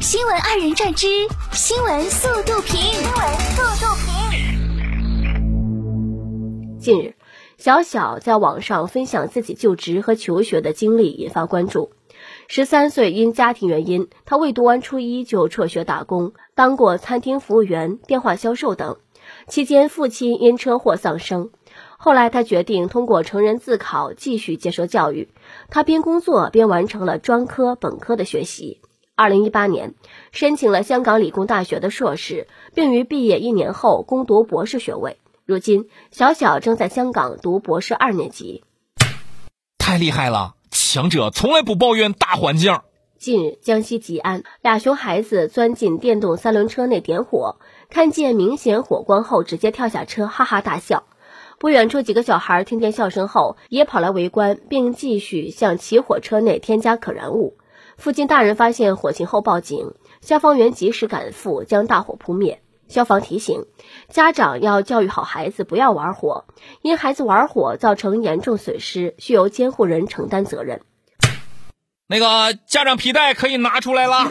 新闻二人转之新闻速度评。新闻速度评。近日，小小在网上分享自己就职和求学的经历，引发关注。十三岁因家庭原因，他未读完初一就辍学打工，当过餐厅服务员、电话销售等。期间，父亲因车祸丧生。后来，他决定通过成人自考继续接受教育。他边工作边完成了专科、本科的学习。二零一八年，申请了香港理工大学的硕士，并于毕业一年后攻读博士学位。如今，小小正在香港读博士二年级。太厉害了！强者从来不抱怨大环境。近日，江西吉安俩熊孩子钻进电动三轮车内点火，看见明显火光后，直接跳下车，哈哈大笑。不远处几个小孩听见笑声后，也跑来围观，并继续向起火车内添加可燃物。附近大人发现火情后报警，消防员及时赶赴将大火扑灭。消防提醒家长要教育好孩子，不要玩火，因孩子玩火造成严重损失，需由监护人承担责任。那个家长皮带可以拿出来了。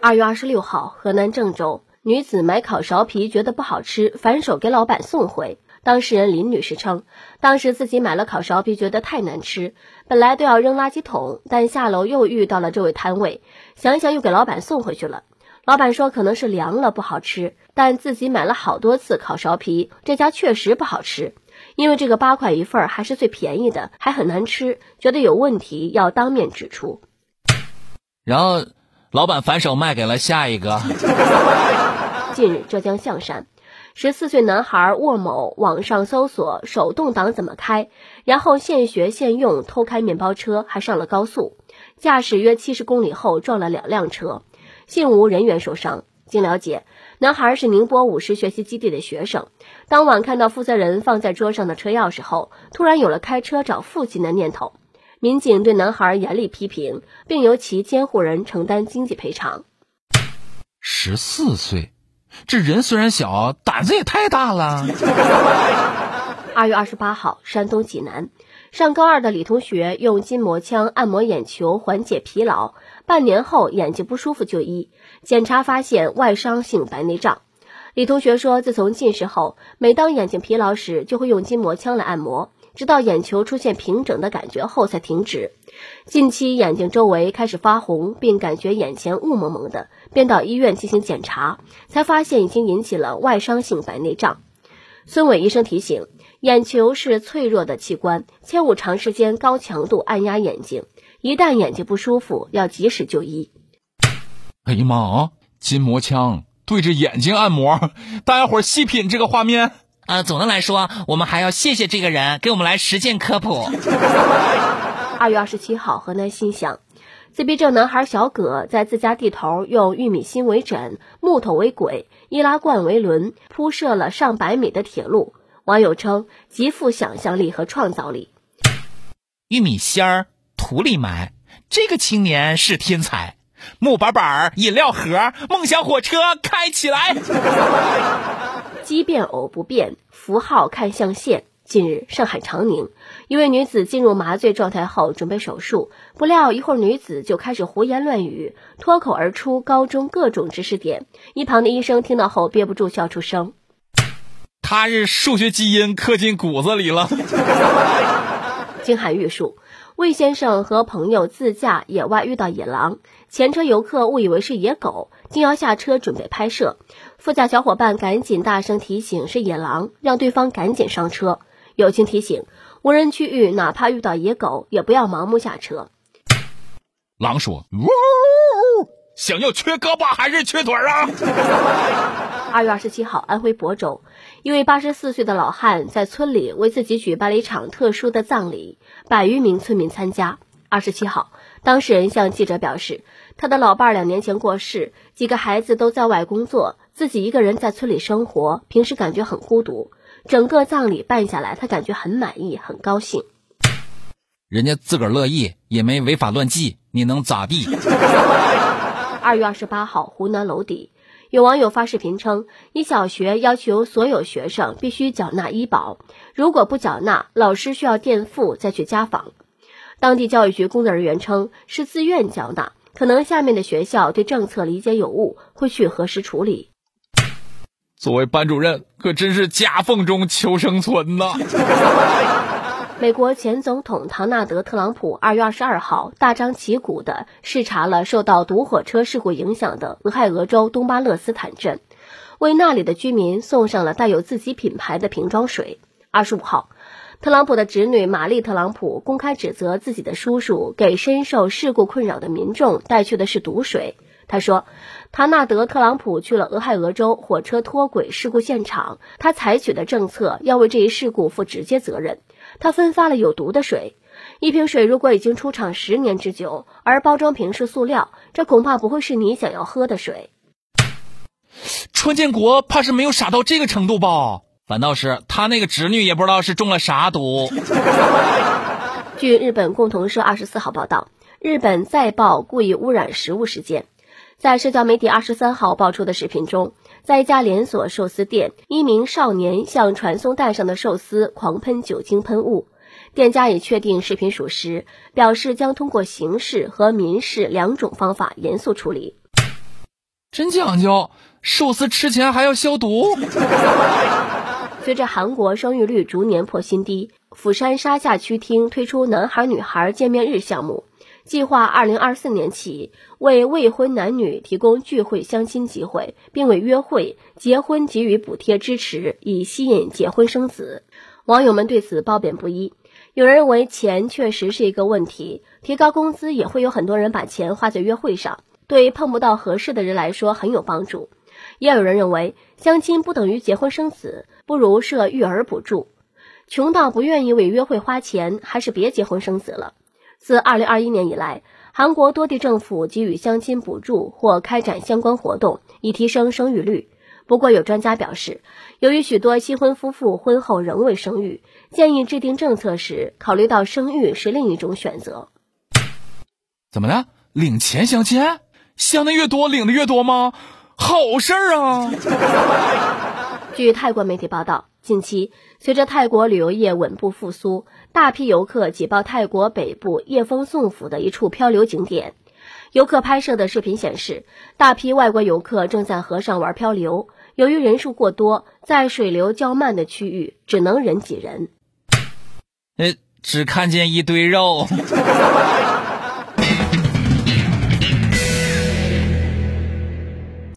二月二十六号，河南郑州女子买烤苕皮觉得不好吃，反手给老板送回。当事人林女士称，当时自己买了烤苕皮，觉得太难吃，本来都要扔垃圾桶，但下楼又遇到了这位摊位，想想又给老板送回去了。老板说可能是凉了不好吃，但自己买了好多次烤苕皮，这家确实不好吃。因为这个八块一份还是最便宜的，还很难吃，觉得有问题要当面指出。然后，老板反手卖给了下一个。近日，浙江象山，十四岁男孩沃某网上搜索手动挡怎么开，然后现学现用偷开面包车，还上了高速，驾驶约七十公里后撞了两辆车，幸无人员受伤。经了解。男孩是宁波五十学习基地的学生，当晚看到负责人放在桌上的车钥匙后，突然有了开车找父亲的念头。民警对男孩严厉批评，并由其监护人承担经济赔偿。十四岁，这人虽然小，胆子也太大了。二月二十八号，山东济南。上高二的李同学用筋膜枪按摩眼球缓解疲劳，半年后眼睛不舒服就医，检查发现外伤性白内障。李同学说，自从近视后，每当眼睛疲劳时就会用筋膜枪来按摩，直到眼球出现平整的感觉后才停止。近期眼睛周围开始发红，并感觉眼前雾蒙蒙的，便到医院进行检查，才发现已经引起了外伤性白内障。孙伟医生提醒。眼球是脆弱的器官，切勿长时间高强度按压眼睛。一旦眼睛不舒服，要及时就医。哎呀妈啊！筋膜枪对着眼睛按摩，大家伙细品这个画面。啊，总的来说，我们还要谢谢这个人给我们来实践科普。二月二十七号，河南新乡，自闭症男孩小葛在自家地头用玉米芯为枕，木头为轨，易拉罐为轮，铺设了上百米的铁路。网友称极富想象力和创造力。玉米芯儿土里埋，这个青年是天才。木板板饮料盒，梦想火车开起来。奇变偶不变，符号看象限。近日，上海长宁一位女子进入麻醉状态后准备手术，不料一会儿女子就开始胡言乱语，脱口而出高中各种知识点。一旁的医生听到后憋不住笑出声。他是数学基因刻进骨子里了。金海玉树，魏先生和朋友自驾野外遇到野狼，前车游客误以为是野狗，竟要下车准备拍摄，副驾小伙伴赶紧大声提醒是野狼，让对方赶紧上车。友情提醒：无人区域哪怕遇到野狗，也不要盲目下车。狼说：“呜想要缺胳膊还是缺腿啊？”二月二十七号，安徽亳州，一位八十四岁的老汉在村里为自己举办了一场特殊的葬礼，百余名村民参加。二十七号，当事人向记者表示，他的老伴儿两年前过世，几个孩子都在外工作，自己一个人在村里生活，平时感觉很孤独。整个葬礼办下来，他感觉很满意，很高兴。人家自个儿乐意，也没违法乱纪，你能咋地？二月二十八号，湖南娄底。有网友发视频称，一小学要求所有学生必须缴纳医保，如果不缴纳，老师需要垫付再去家访。当地教育局工作人员称是自愿缴纳，可能下面的学校对政策理解有误，会去核实处理。作为班主任，可真是夹缝中求生存呐！美国前总统唐纳德·特朗普二月二十二号大张旗鼓地视察了受到堵火车事故影响的俄亥俄州东巴勒斯坦镇，为那里的居民送上了带有自己品牌的瓶装水。二十五号，特朗普的侄女玛丽·特朗普公开指责自己的叔叔给深受事故困扰的民众带去的是毒水。他说，唐纳德·特朗普去了俄亥俄州火车脱轨事故现场，他采取的政策要为这一事故负直接责任。他分发了有毒的水，一瓶水如果已经出厂十年之久，而包装瓶是塑料，这恐怕不会是你想要喝的水。川建国怕是没有傻到这个程度吧？反倒是他那个侄女也不知道是中了啥毒。据日本共同社二十四号报道，日本再爆故意污染食物事件。在社交媒体二十三号爆出的视频中，在一家连锁寿司店，一名少年向传送带上的寿司狂喷酒精喷雾。店家已确定视频属实，表示将通过刑事和民事两种方法严肃处理。真讲究，寿司吃前还要消毒。随着韩国生育率逐年破新低，釜山沙下区厅推出男孩女孩见面日项目。计划二零二四年起为未婚男女提供聚会相亲机会，并为约会、结婚给予补贴支持，以吸引结婚生子。网友们对此褒贬不一。有人认为钱确实是一个问题，提高工资也会有很多人把钱花在约会上，对碰不到合适的人来说很有帮助。也有人认为相亲不等于结婚生子，不如设育儿补助。穷到不愿意为约会花钱，还是别结婚生子了。自二零二一年以来，韩国多地政府给予相亲补助或开展相关活动，以提升生育率。不过，有专家表示，由于许多新婚夫妇婚后仍未生育，建议制定政策时考虑到生育是另一种选择。怎么了？领钱相亲？相的越多，领的越多吗？好事儿啊！据泰国媒体报道。近期，随着泰国旅游业稳步复苏，大批游客挤爆泰国北部叶峰宋府的一处漂流景点。游客拍摄的视频显示，大批外国游客正在河上玩漂流。由于人数过多，在水流较慢的区域，只能人挤人。呃，只看见一堆肉。